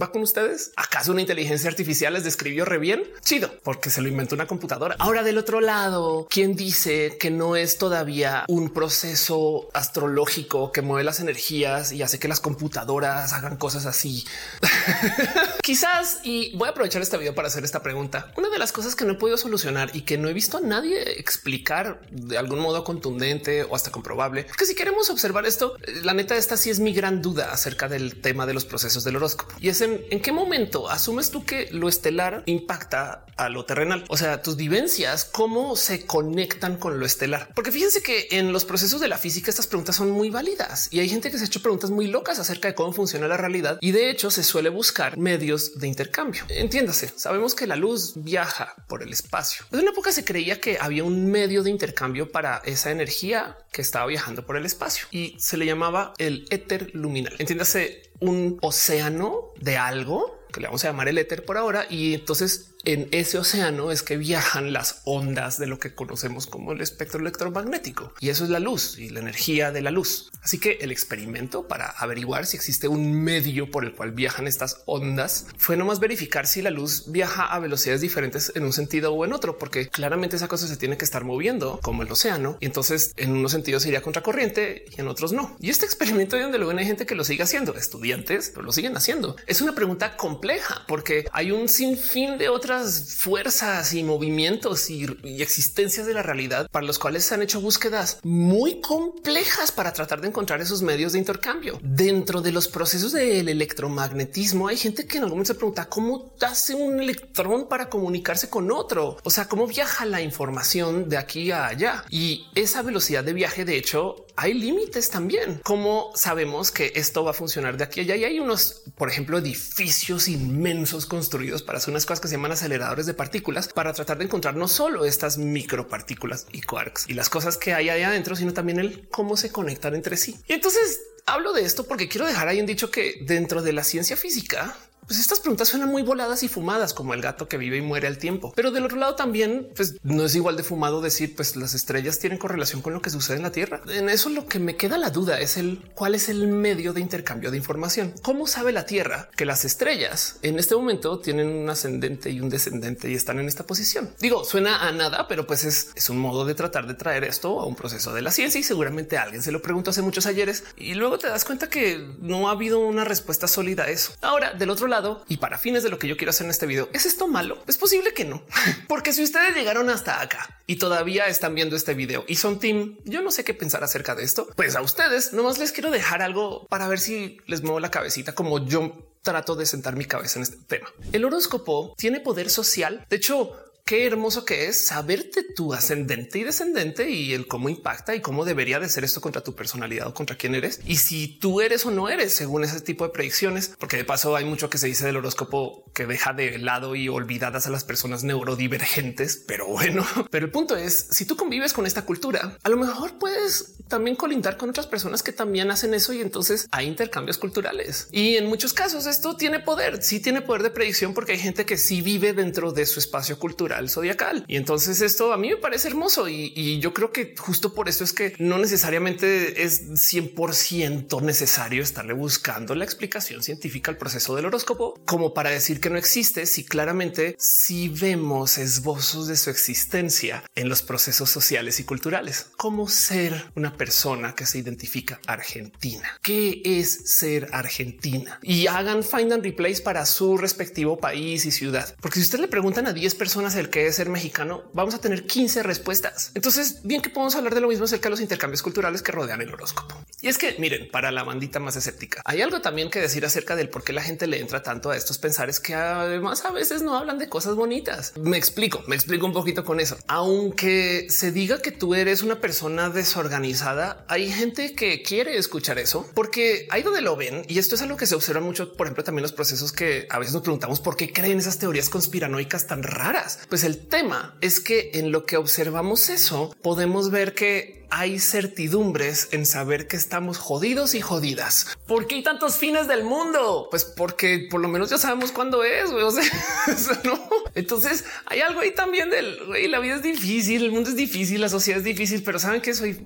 Va con ustedes? ¿Acaso una inteligencia artificial les describió re bien? Chido, porque se lo inventó una computadora. Ahora del otro lado, ¿quién dice que no es todavía un proceso astrológico que mueve las energías y hace que las computadoras hagan cosas así? Quizás, y voy a aprovechar este video para hacer esta pregunta. Una de las cosas que no he podido solucionar y que no he visto a nadie explicar de algún modo contundente o hasta comprobable, que si queremos observar esto, la neta esta sí es mi gran duda acerca del tema de los procesos del horóscopo y es en, qué momento asumes tú que lo estelar impacta a lo terrenal? O sea, tus vivencias, cómo se conectan con lo estelar. Porque fíjense que en los procesos de la física estas preguntas son muy válidas y hay gente que se ha hecho preguntas muy locas acerca de cómo funciona la realidad y de hecho se suele buscar medios de intercambio. Entiéndase, sabemos que la luz viaja por el espacio. En una época se creía que había un medio de intercambio para esa energía que estaba viajando por el espacio y se le llamaba el éter luminal. Entiéndase un océano de algo que le vamos a llamar el éter por ahora. Y entonces en ese océano es que viajan las ondas de lo que conocemos como el espectro electromagnético. Y eso es la luz y la energía de la luz. Así que el experimento para averiguar si existe un medio por el cual viajan estas ondas fue nomás verificar si la luz viaja a velocidades diferentes en un sentido o en otro, porque claramente esa cosa se tiene que estar moviendo como el océano. Y entonces en unos sentidos iría contracorriente y en otros no. Y este experimento de donde luego hay gente que lo sigue haciendo, estudiantes, pero lo siguen haciendo. Es una pregunta compleja porque hay un sinfín de otras fuerzas y movimientos y, existencias de la realidad para los cuales se han hecho búsquedas muy complejas para tratar de encontrar esos medios de intercambio. Dentro de los procesos del electromagnetismo hay gente que en algún momento se pregunta cómo hace un electrón para comunicarse con otro. O sea, cómo viaja la información de aquí a allá y esa velocidad de viaje, de hecho, hay límites también. ¿Cómo sabemos que esto va a funcionar de aquí a allá? Y hay unos, por ejemplo, edificios inmensos construidos para hacer unas cosas que se llaman aceleradores de partículas para tratar de encontrar no solo estas micropartículas y quarks y las cosas que hay ahí adentro, sino también el cómo se conectan entre sí. Y entonces hablo de esto porque quiero dejar ahí un dicho que dentro de la ciencia física Pues estas preguntas suenan muy voladas y fumadas como el gato que vive y muere al tiempo. Pero del otro lado también, pues no es igual de fumado decir, pues las estrellas tienen correlación con lo que sucede en la Tierra. En eso lo que me queda la duda es el cuál es el medio de intercambio de información. ¿Cómo sabe la Tierra que las estrellas en este momento tienen un ascendente y un descendente y están en esta posición? Digo, suena a nada, pero pues es, es un modo de tratar de traer esto a un proceso de la ciencia y seguramente alguien se lo preguntó hace muchos ayeres y luego te das cuenta que no ha habido una respuesta sólida a eso. Ahora, del otro lado, y para fines de lo que yo quiero hacer en este video, ¿es esto malo? Es posible que no, porque si ustedes llegaron hasta acá y todavía están viendo este video y son team, yo no sé qué pensar acerca de esto, pues a ustedes nomás les quiero dejar algo para ver si les muevo la cabecita como yo trato de sentar mi cabeza en este tema. El horóscopo tiene poder social. De hecho, qué hermoso que es saberte tu ascendente y descendente y el cómo impacta y cómo debería de ser esto contra tu personalidad o contra quién eres y si tú eres o no eres según ese tipo de predicciones, porque de paso hay mucho que se dice del horóscopo que deja de lado y olvidadas a las personas neurodivergentes. Pero bueno, pero el punto es si tú convives con esta cultura, a lo mejor puedes también colindar con otras personas que también hacen eso y entonces hay intercambios culturales. Y en muchos casos esto tiene poder, sí tiene poder de predicción porque hay gente que sí vive dentro de su espacio cultural zodiacal. Y entonces esto a mí me parece hermoso y, yo creo que justo por eso es que no necesariamente es 100% necesario estarle buscando la explicación científica al proceso del horóscopo como para decir que no existe si claramente si vemos esbozos de su existencia en los procesos sociales y culturales. como ser una persona que se identifica argentina? ¿Qué es ser argentina? Y hagan find and replace para su respectivo país y ciudad. Porque si usted le preguntan a 10 personas que es ser mexicano, vamos a tener 15 respuestas. Entonces, bien que podemos hablar de lo mismo acerca de los intercambios culturales que rodean el horóscopo. Y es que miren, para la bandita más escéptica, hay algo también que decir acerca del por qué la gente le entra tanto a estos pensares que además a veces no hablan de cosas bonitas. Me explico, me explico un poquito con eso. Aunque se diga que tú eres una persona desorganizada, hay gente que quiere escuchar eso porque ahí donde lo ven, y esto es algo que se observa mucho, por ejemplo, también los procesos que a veces nos preguntamos por qué creen esas teorías conspiranoicas tan raras. Pues el tema es que en lo que observamos eso, podemos ver que hay certidumbres en saber que estamos jodidos y jodidas. ¿Por qué hay tantos fines del mundo? Pues porque por lo menos ya sabemos cuándo es. O sea, ¿no? Entonces hay algo ahí también del güey, la vida es difícil, el mundo es difícil, la sociedad es difícil, pero saben que soy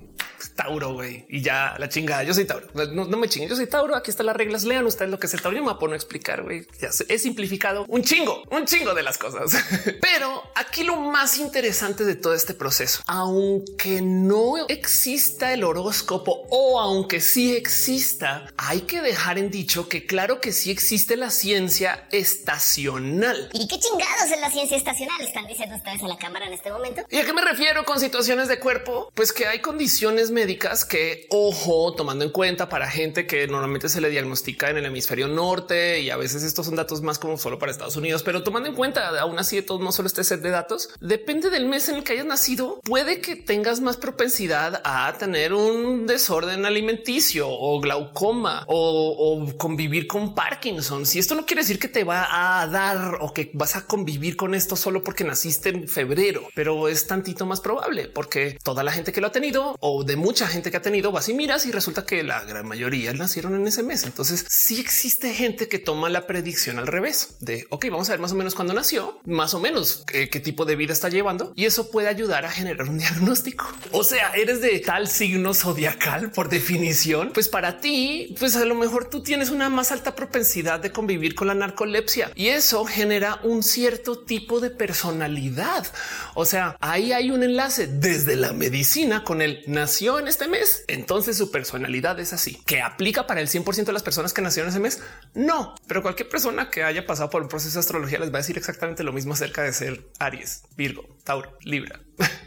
Tauro güey, y ya la chingada. Yo soy Tauro. No, me chinguen. Yo soy Tauro. Aquí están las reglas. Lean ustedes lo que es el Tauro. Yo me voy a explicar. güey. Ya he simplificado un chingo, un chingo de las cosas. Pero aquí lo más interesante de todo este proceso, aunque no exista el horóscopo o aunque sí exista, hay que dejar en dicho que claro que sí existe la ciencia estacional. ¿Y qué chingados es la ciencia estacional? Están diciendo ustedes en la cámara en este momento. ¿Y a qué me refiero con situaciones de cuerpo? Pues que hay condiciones médicas que, ojo, tomando en cuenta para gente que normalmente se le diagnostica en el hemisferio norte y a veces estos son datos más como solo para Estados Unidos, pero tomando en cuenta aún así de todo no solo este set de datos, depende del mes en el que hayas nacido, puede que tengas más propensidad a tener un desorden alimenticio o glaucoma o, convivir con Parkinson. Si esto no quiere decir que te va a dar o que vas a convivir con esto solo porque naciste en febrero, pero es tantito más probable porque toda la gente que lo ha tenido o de mucha gente que ha tenido vas y miras y resulta que la gran mayoría nacieron en ese mes. Entonces sí existe gente que toma la predicción al revés de ok, vamos a ver más o menos cuándo nació, más o menos qué, qué tipo de vida está llevando y eso puede ayudar a generar un diagnóstico. O sea, eres de tal signo zodiacal por definición, pues para ti, pues a lo mejor tú tienes una más alta propensidad de convivir con la narcolepsia y eso genera un cierto tipo de personalidad. O sea, ahí hay un enlace desde la medicina con el nació en este mes. Entonces su personalidad es así que aplica para el 100% de las personas que nacieron ese mes. No, pero cualquier persona que haya pasado por un proceso de astrología les va a decir exactamente lo mismo acerca de ser Aries, Virgo, Tauro, Libra.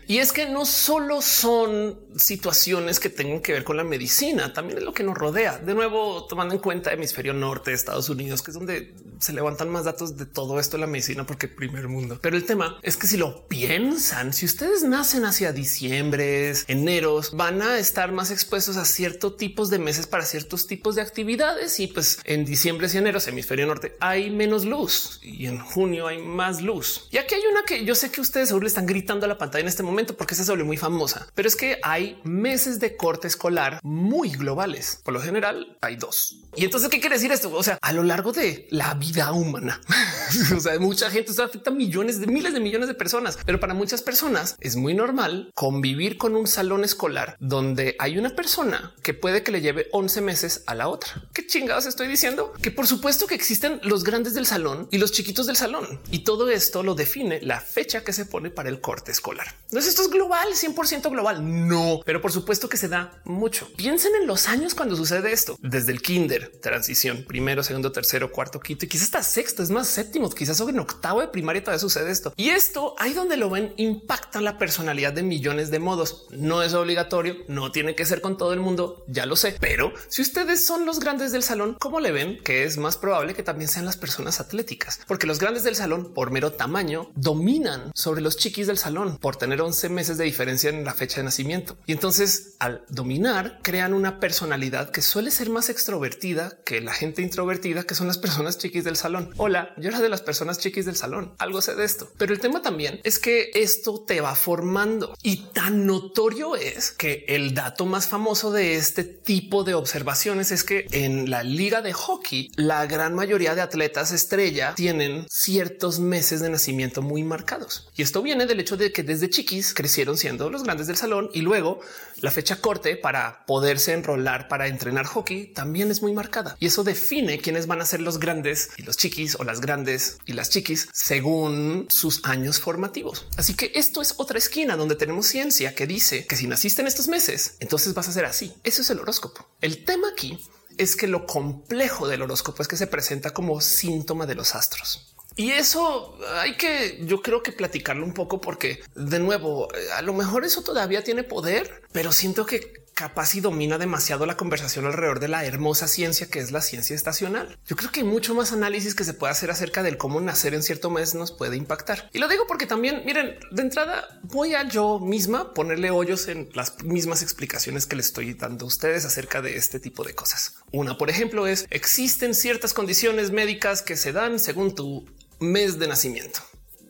Y es que no solo son situaciones que tengan que ver con la medicina, también es lo que nos rodea. De nuevo, tomando en cuenta hemisferio norte de Estados Unidos, que es donde se levantan más datos de todo esto de la medicina, porque primer mundo. Pero el tema es que si lo piensan, si ustedes nacen hacia diciembre, eneros, van a estar más expuestos a ciertos tipos de meses para ciertos tipos de actividades. Y pues en diciembre y enero, hemisferio norte, hay menos luz y en junio hay más luz. Y aquí hay una que yo sé que ustedes seguro le están gritando a la pantalla en este momento porque se suele muy famosa, pero es que hay meses de corte escolar muy globales. Por lo general hay dos. Y entonces, ¿qué quiere decir esto? O sea, a lo largo de la vida humana, o sea, mucha gente, esto afecta a millones de miles de millones de personas, pero para muchas personas es muy normal convivir con un salón escolar donde hay una persona que puede que le lleve 11 meses a la otra. ¿Qué chingados estoy diciendo? Que por supuesto que existen los grandes del salón y los chiquitos del salón. Y todo esto lo define la fecha que se pone para el corte escolar. Entonces esto es global, 100% global. No, pero por supuesto que se da mucho. Piensen en los años cuando sucede esto, desde el kinder, transición, primero, segundo, tercero, cuarto, quinto y quizás hasta sexto, es más séptimo, quizás en octavo de primaria todavía sucede esto. Y esto ahí donde lo ven impacta la personalidad de millones de modos. No es obligatorio, no tiene que ser con todo el mundo, ya lo sé, pero si ustedes son los grandes del salón, ¿cómo le ven que es más probable que también sean las personas atléticas? Porque los grandes del salón, por mero tamaño, dominan sobre los chiquis del salón tener 11 meses de diferencia en la fecha de nacimiento. Y entonces al dominar crean una personalidad que suele ser más extrovertida que la gente introvertida, que son las personas chiquis del salón. Hola, yo era de las personas chiquis del salón. Algo sé de esto, pero el tema también es que esto te va formando y tan notorio es que el dato más famoso de este tipo de observaciones es que en la liga de hockey, la gran mayoría de atletas estrella tienen ciertos meses de nacimiento muy marcados. Y esto viene del hecho de que desde chiquis crecieron siendo los grandes del salón y luego la fecha corte para poderse enrolar para entrenar hockey también es muy marcada y eso define quiénes van a ser los grandes y los chiquis o las grandes y las chiquis según sus años formativos. Así que esto es otra esquina donde tenemos ciencia que dice que si naciste en estos meses, entonces vas a ser así. Eso es el horóscopo. El tema aquí es que lo complejo del horóscopo es que se presenta como síntoma de los astros. Y eso hay que, yo creo que platicarlo un poco porque de nuevo, a lo mejor eso todavía tiene poder, pero siento que capaz y domina demasiado la conversación alrededor de la hermosa ciencia que es la ciencia estacional. Yo creo que hay mucho más análisis que se puede hacer acerca del cómo nacer en cierto mes nos puede impactar. Y lo digo porque también, miren, de entrada voy a yo misma ponerle hoyos en las mismas explicaciones que le estoy dando a ustedes acerca de este tipo de cosas. Una, por ejemplo, es existen ciertas condiciones médicas que se dan según tu mes de nacimiento.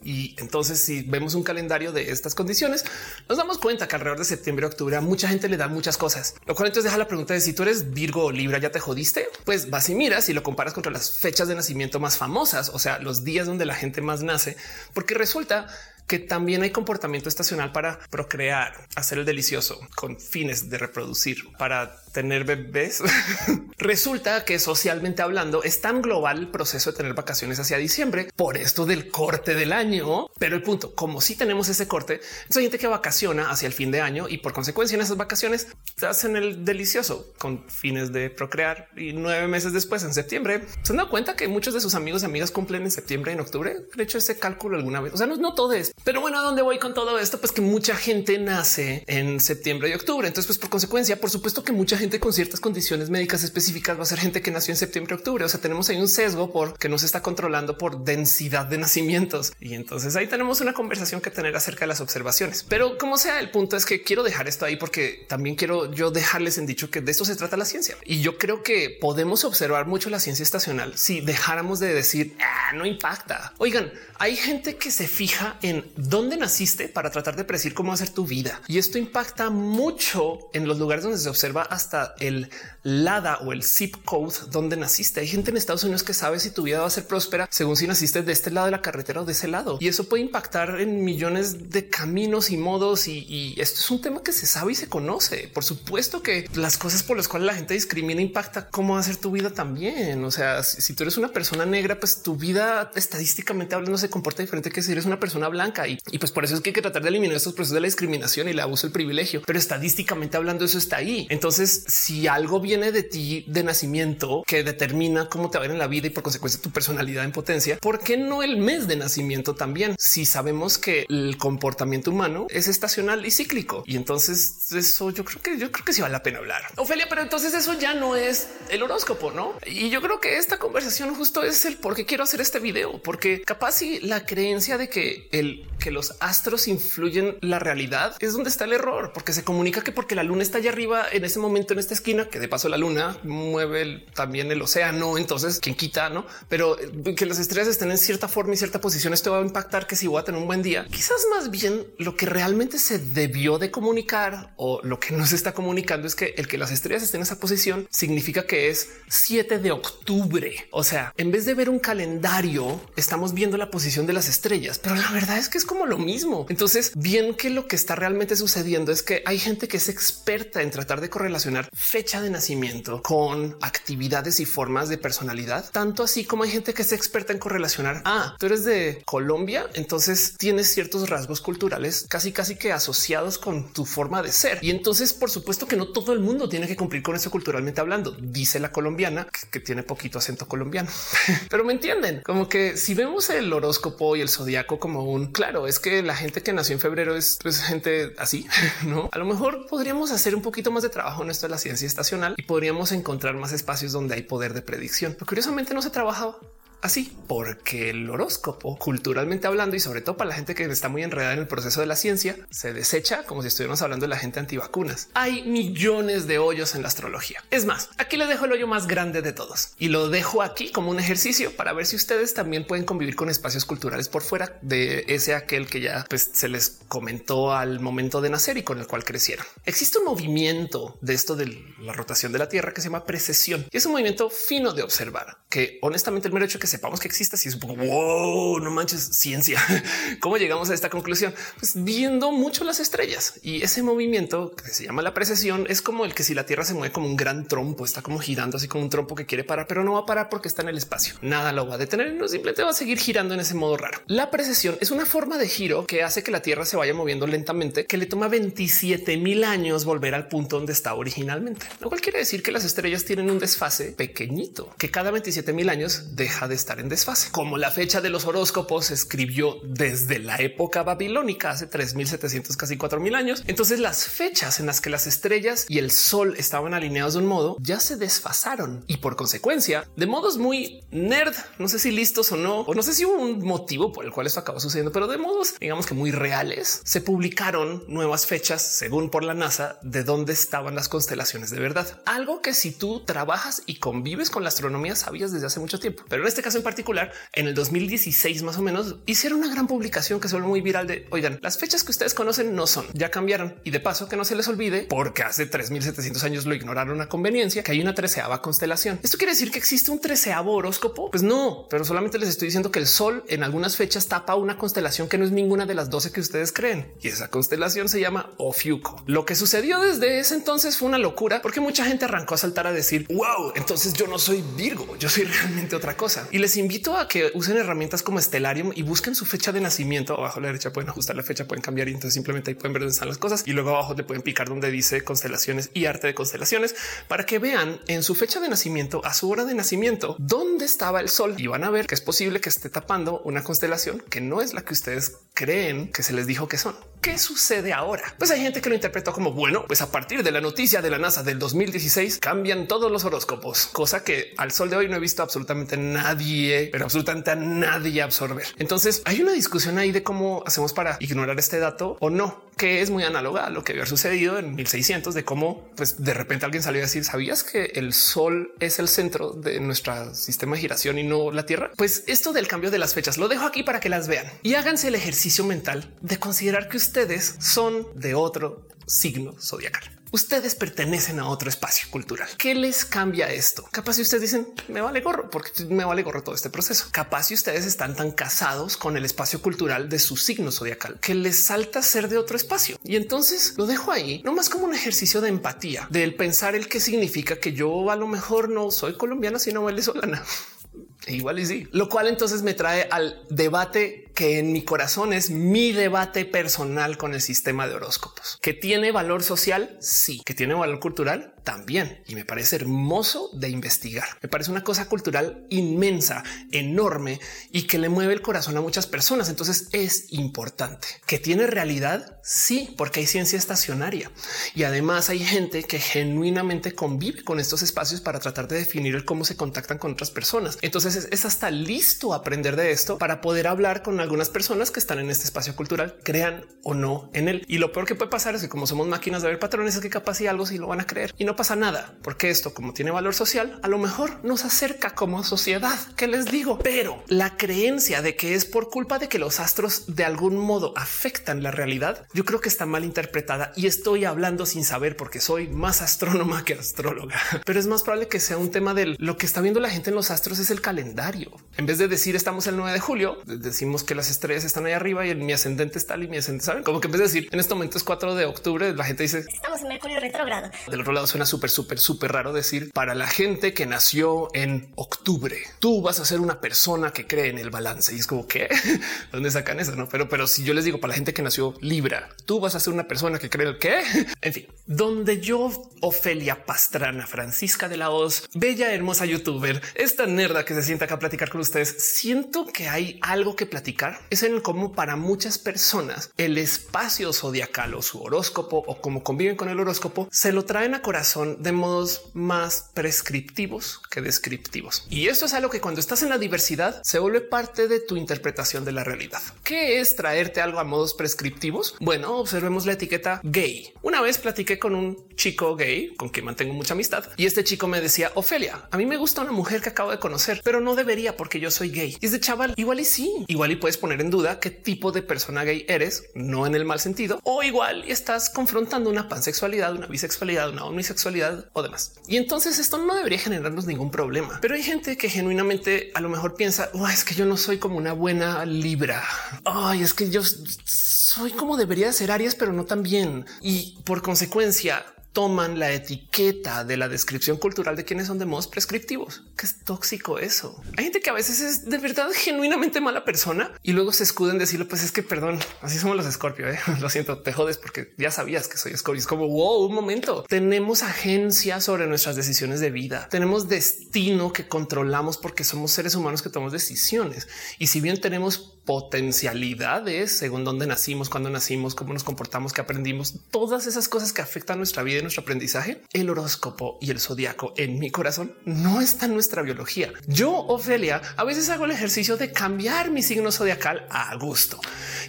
Y entonces si vemos un calendario de estas condiciones, nos damos cuenta que alrededor de septiembre, octubre a mucha gente le da muchas cosas. Lo cual entonces deja la pregunta de si tú eres Virgo o Libra, ya te jodiste. Pues vas y miras y lo comparas contra las fechas de nacimiento más famosas, o sea, los días donde la gente más nace, porque resulta que también hay comportamiento estacional para procrear, hacer el delicioso con fines de reproducir, para tener bebés. Resulta que socialmente hablando es tan global el proceso de tener vacaciones hacia diciembre por esto del corte del año. Pero el punto, como si tenemos ese corte, hay gente que vacaciona hacia el fin de año y por consecuencia en esas vacaciones hacen el delicioso con fines de procrear y nueve meses después en septiembre se han dado cuenta que muchos de sus amigos y amigas cumplen en septiembre y en octubre. De hecho, ese cálculo alguna vez. O sea, no, no todo es, pero bueno, ¿a dónde voy con todo esto? Pues que mucha gente nace en septiembre y octubre. Entonces, pues por consecuencia, por supuesto que mucha gente con ciertas condiciones médicas específicas va a ser gente que nació en septiembre, octubre. O sea, tenemos ahí un sesgo porque no se está controlando por densidad de nacimientos. Y entonces ahí tenemos una conversación que tener acerca de las observaciones. Pero como sea, el punto es que quiero dejar esto ahí porque también quiero yo dejarles en dicho que de esto se trata la ciencia. Y yo creo que podemos observar mucho la ciencia estacional si dejáramos de decir ah, no impacta. Oigan, hay gente que se fija en dónde naciste para tratar de predecir cómo ser tu vida. Y esto impacta mucho en los lugares donde se observa hasta el LADA o el zip code donde naciste. Hay gente en Estados Unidos que sabe si tu vida va a ser próspera según si naciste de este lado de la carretera o de ese lado. Y eso puede impactar en millones de caminos y modos. Y, esto es un tema que se sabe y se conoce. Por supuesto que las cosas por las cuales la gente discrimina impacta cómo va a ser tu vida también. O sea, si, tú eres una persona negra, pues tu vida estadísticamente hablando se comporta diferente que si eres una persona blanca. Y, y pues por eso es que hay que tratar de eliminar estos procesos de la discriminación y el abuso del privilegio. Pero estadísticamente hablando, eso está ahí. Entonces, si algo viene de ti de nacimiento que determina cómo te va a ver en la vida y por consecuencia tu personalidad en potencia, ¿por qué no el mes de nacimiento también? Si sabemos que el comportamiento humano es estacional y cíclico. Y entonces eso yo creo que yo creo que sí vale la pena hablar. Ofelia, pero entonces eso ya no es el horóscopo, ¿no? Y yo creo que esta conversación justo es el por qué quiero hacer este video, porque capaz si la creencia de que el que los astros influyen la realidad es donde está el error, porque se comunica que porque la luna está allá arriba en ese momento en esta esquina, que de paso la luna mueve también el océano, entonces quien quita, no? Pero eh, que las estrellas estén en cierta forma y cierta posición, esto va a impactar que si voy a tener un buen día, quizás más bien lo que realmente se debió de comunicar o lo que no se está comunicando es que el que las estrellas estén en esa posición significa que es 7 de octubre. O sea, en vez de ver un calendario, estamos viendo la posición de las estrellas, pero la verdad es que es como lo mismo. Entonces, bien que lo que está realmente sucediendo es que hay gente que es experta en tratar de correlacionar fecha de nacimiento con actividades y formas de personalidad, tanto así como hay gente que es experta en correlacionar. Ah, tú eres de Colombia, entonces tienes ciertos rasgos culturales casi casi que asociados con tu forma de ser. Y entonces, por supuesto que no todo el mundo tiene que cumplir con eso culturalmente hablando, dice la colombiana que, tiene poquito acento colombiano, pero me entienden como que si vemos el horóscopo y el zodiaco como un claro, es que la gente que nació en febrero es pues, gente así, no? A lo mejor podríamos hacer un poquito más de trabajo en esto de la ciencia estacional y podríamos encontrar más espacios donde hay poder de predicción. Pero curiosamente no se trabajaba así, porque el horóscopo, culturalmente hablando, y sobre todo para la gente que está muy enredada en el proceso de la ciencia, se desecha como si estuviéramos hablando de la gente antivacunas. Hay millones de hoyos en la astrología. Es más, aquí les dejo el hoyo más grande de todos y lo dejo aquí como un ejercicio para ver si ustedes también pueden convivir con espacios culturales por fuera de ese aquel que ya pues, se les comentó al momento de nacer y con el cual crecieron. Existe un movimiento de esto de la rotación de la Tierra que se llama precesión y es un movimiento fino de observar que honestamente el mero hecho que sepamos que exista, si es wow, no manches ciencia. ¿Cómo llegamos a esta conclusión? Pues viendo mucho las estrellas y ese movimiento que se llama la precesión es como el que si la Tierra se mueve como un gran trompo, está como girando así como un trompo que quiere parar, pero no va a parar porque está en el espacio. Nada lo va a detener, no simplemente va a seguir girando en ese modo raro. La precesión es una forma de giro que hace que la Tierra se vaya moviendo lentamente, que le toma 27 mil años volver al punto donde está originalmente, lo cual quiere decir que las estrellas tienen un desfase pequeñito, que cada 27 mil años deja de estar en desfase. Como la fecha de los horóscopos se escribió desde la época babilónica, hace 3700, casi 4000 años. Entonces las fechas en las que las estrellas y el sol estaban alineados de un modo ya se desfasaron y por consecuencia de modos muy nerd, no sé si listos o no, o no sé si hubo un motivo por el cual esto acabó sucediendo, pero de modos digamos que muy reales se publicaron nuevas fechas según por la NASA de dónde estaban las constelaciones de verdad. Algo que si tú trabajas y convives con la astronomía sabías desde hace mucho tiempo, pero en este caso en particular, en el 2016 más o menos, hicieron una gran publicación que se muy viral de, oigan, las fechas que ustedes conocen no son, ya cambiaron. Y de paso que no se les olvide, porque hace 3700 años lo ignoraron a conveniencia, que hay una treceava constelación. ¿Esto quiere decir que existe un treceavo horóscopo? Pues no, pero solamente les estoy diciendo que el sol en algunas fechas tapa una constelación que no es ninguna de las 12 que ustedes creen. Y esa constelación se llama Ofiuco. Lo que sucedió desde ese entonces fue una locura porque mucha gente arrancó a saltar a decir, wow, entonces yo no soy Virgo, yo soy realmente otra cosa. Y les invito a que usen herramientas como Stellarium y busquen su fecha de nacimiento. Abajo a la derecha pueden ajustar la fecha, pueden cambiar y entonces simplemente ahí pueden ver dónde están las cosas y luego abajo le pueden picar donde dice constelaciones y arte de constelaciones para que vean en su fecha de nacimiento, a su hora de nacimiento, dónde estaba el sol y van a ver que es posible que esté tapando una constelación que no es la que ustedes creen que se les dijo que son. ¿Qué sucede ahora? Pues hay gente que lo interpretó como bueno, pues a partir de la noticia de la NASA del 2016 cambian todos los horóscopos, cosa que al sol de hoy no he visto absolutamente nadie, pero absolutamente a nadie absorber. Entonces hay una discusión ahí de cómo hacemos para ignorar este dato o no, que es muy análoga a lo que había sucedido en 1600 de cómo pues de repente alguien salió a decir sabías que el sol es el centro de nuestro sistema de giración y no la Tierra. Pues esto del cambio de las fechas lo dejo aquí para que las vean y háganse el ejercicio mental de considerar que ustedes son de otro signo zodiacal ustedes pertenecen a otro espacio cultural. ¿Qué les cambia esto? Capaz si ustedes dicen me vale gorro porque me vale gorro todo este proceso. Capaz si ustedes están tan casados con el espacio cultural de su signo zodiacal que les salta ser de otro espacio. Y entonces lo dejo ahí, no más como un ejercicio de empatía, del pensar el que significa que yo a lo mejor no soy colombiana, sino venezolana. Igual y sí, lo cual entonces me trae al debate que en mi corazón es mi debate personal con el sistema de horóscopos. ¿Que tiene valor social? Sí. ¿Que tiene valor cultural? También. Y me parece hermoso de investigar. Me parece una cosa cultural inmensa, enorme y que le mueve el corazón a muchas personas. Entonces es importante. ¿Que tiene realidad? Sí, porque hay ciencia estacionaria. Y además hay gente que genuinamente convive con estos espacios para tratar de definir cómo se contactan con otras personas. Entonces es, hasta listo aprender de esto para poder hablar con algunas personas que están en este espacio cultural, crean o no en él. Y lo peor que puede pasar es que como somos máquinas de ver patrones, es que capaz y algo si lo van a creer y no pasa nada, porque esto como tiene valor social, a lo mejor nos acerca como sociedad. ¿Qué les digo? Pero la creencia de que es por culpa de que los astros de algún modo afectan la realidad, yo creo que está mal interpretada y estoy hablando sin saber porque soy más astrónoma que astróloga, pero es más probable que sea un tema de lo que está viendo la gente en los astros es el calendario. En vez de decir estamos el 9 de julio, decimos que las estrellas están ahí arriba y mi ascendente está y mi ascendente, saben como que en vez de decir en este momento es 4 de octubre, la gente dice estamos en Mercurio retrógrado. Del otro lado suena súper, súper, súper raro decir para la gente que nació en octubre, tú vas a ser una persona que cree en el balance y es como que dónde sacan eso, no? Pero, pero si yo les digo para la gente que nació Libra, tú vas a ser una persona que cree el qué? En fin, donde yo, Ofelia Pastrana, Francisca de la Hoz, bella, hermosa youtuber, esta nerda que se sienta acá a platicar con ustedes, siento que hay algo que platicar. Es en cómo para muchas personas el espacio zodiacal o su horóscopo o cómo conviven con el horóscopo se lo traen a corazón de modos más prescriptivos que descriptivos. Y esto es algo que cuando estás en la diversidad se vuelve parte de tu interpretación de la realidad. ¿Qué es traerte algo a modos prescriptivos? Bueno, observemos la etiqueta gay. Una vez platiqué con un chico gay con quien mantengo mucha amistad y este chico me decía Ofelia, a mí me gusta una mujer que acabo de conocer, pero no debería porque yo soy gay. Y es de chaval, igual y sí, igual y puedes poner en duda qué tipo de persona gay eres, no en el mal sentido, o igual estás confrontando una pansexualidad, una bisexualidad, una omnisexualidad o demás. Y entonces esto no debería generarnos ningún problema. Pero hay gente que genuinamente a lo mejor piensa, es que yo no soy como una buena libra. Ay, es que yo soy como debería ser Aries, pero no tan bien. Y por consecuencia, toman la etiqueta de la descripción cultural de quienes son de modos prescriptivos. que es tóxico eso. Hay gente que a veces es de verdad genuinamente mala persona y luego se escuda en decirlo, pues es que perdón, así somos los Scorpio. ¿eh? Lo siento, te jodes porque ya sabías que soy Scorpio. Es como wow, un momento. Tenemos agencia sobre nuestras decisiones de vida. Tenemos destino que controlamos porque somos seres humanos que tomamos decisiones. Y si bien tenemos potencialidades según dónde nacimos, cuándo nacimos, cómo nos comportamos, que aprendimos, todas esas cosas que afectan nuestra vida y nuestro aprendizaje, el horóscopo y el zodiaco en mi corazón no está en nuestra biología. Yo, Ofelia, a veces hago el ejercicio de cambiar mi signo zodiacal a gusto.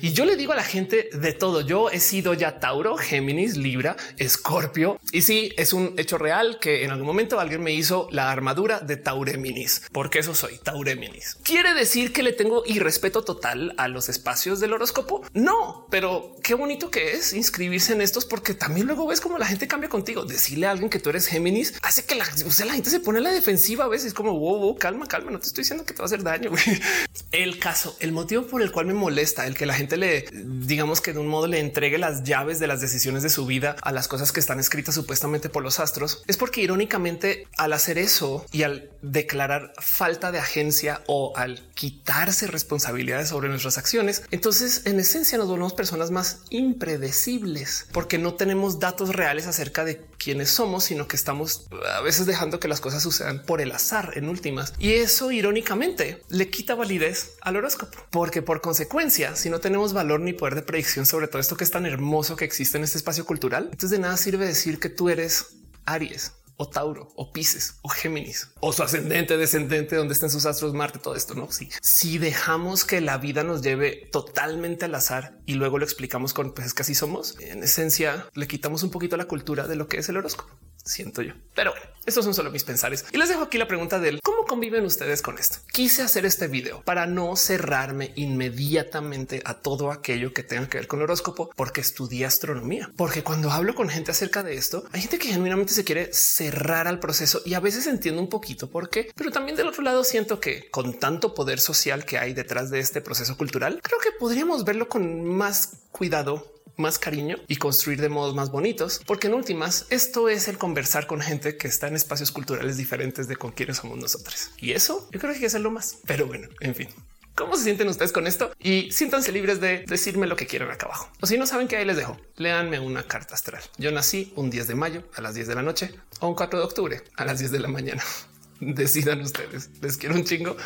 Y yo le digo a la gente de todo. Yo he sido ya Tauro, Géminis, Libra, Escorpio. Y sí, es un hecho real que en algún momento alguien me hizo la armadura de Taureminis, porque eso soy Taureminis. Quiere decir que le tengo irrespeto total a los espacios del horóscopo? No, pero qué bonito que es inscribirse en estos porque también luego ves cómo la gente cambia contigo. Decirle a alguien que tú eres Géminis hace que la, la gente se pone a la defensiva a veces como wow, calma, calma, no te estoy diciendo que te va a hacer daño. El caso, el motivo por el cual me molesta el que la gente le digamos que de un modo le entregue las llaves de las decisiones de su vida a las cosas que están escritas supuestamente por los astros es porque irónicamente al hacer eso y al declarar falta de agencia o al quitarse responsabilidades sobre nuestras acciones, entonces en esencia nos volvemos personas más impredecibles porque no tenemos datos reales acerca de quiénes somos, sino que estamos a veces dejando que las cosas sucedan por el azar en últimas. Y eso irónicamente le quita validez al horóscopo, porque por consecuencia, si no tenemos valor ni poder de predicción sobre todo esto que es tan hermoso que existe en este espacio cultural, entonces de nada sirve decir que tú eres Aries o Tauro o Pisces o Géminis o su ascendente, descendente, donde estén sus astros, Marte, todo esto. No, sí. Si dejamos que la vida nos lleve totalmente al azar y luego lo explicamos con pues es que así somos, en esencia le quitamos un poquito la cultura de lo que es el horóscopo siento yo. Pero bueno, estos son solo mis pensares y les dejo aquí la pregunta del cómo conviven ustedes con esto. Quise hacer este video para no cerrarme inmediatamente a todo aquello que tenga que ver con el horóscopo, porque estudié astronomía. Porque cuando hablo con gente acerca de esto, hay gente que genuinamente se quiere cerrar al proceso y a veces entiendo un poquito por qué, pero también del otro lado siento que con tanto poder social que hay detrás de este proceso cultural, creo que podríamos verlo con más cuidado más cariño y construir de modos más bonitos, porque en últimas esto es el conversar con gente que está en espacios culturales diferentes de con quienes somos nosotros. Y eso yo creo que hay que hacerlo más. Pero bueno, en fin. ¿Cómo se sienten ustedes con esto? Y siéntanse libres de decirme lo que quieran acá abajo. O si no saben que ahí les dejo, léanme una carta astral. Yo nací un 10 de mayo a las 10 de la noche o un 4 de octubre a las 10 de la mañana. Decidan ustedes. Les quiero un chingo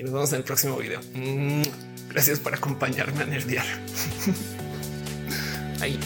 y nos vemos en el próximo video. Gracias por acompañarme a nerdear. Ahí.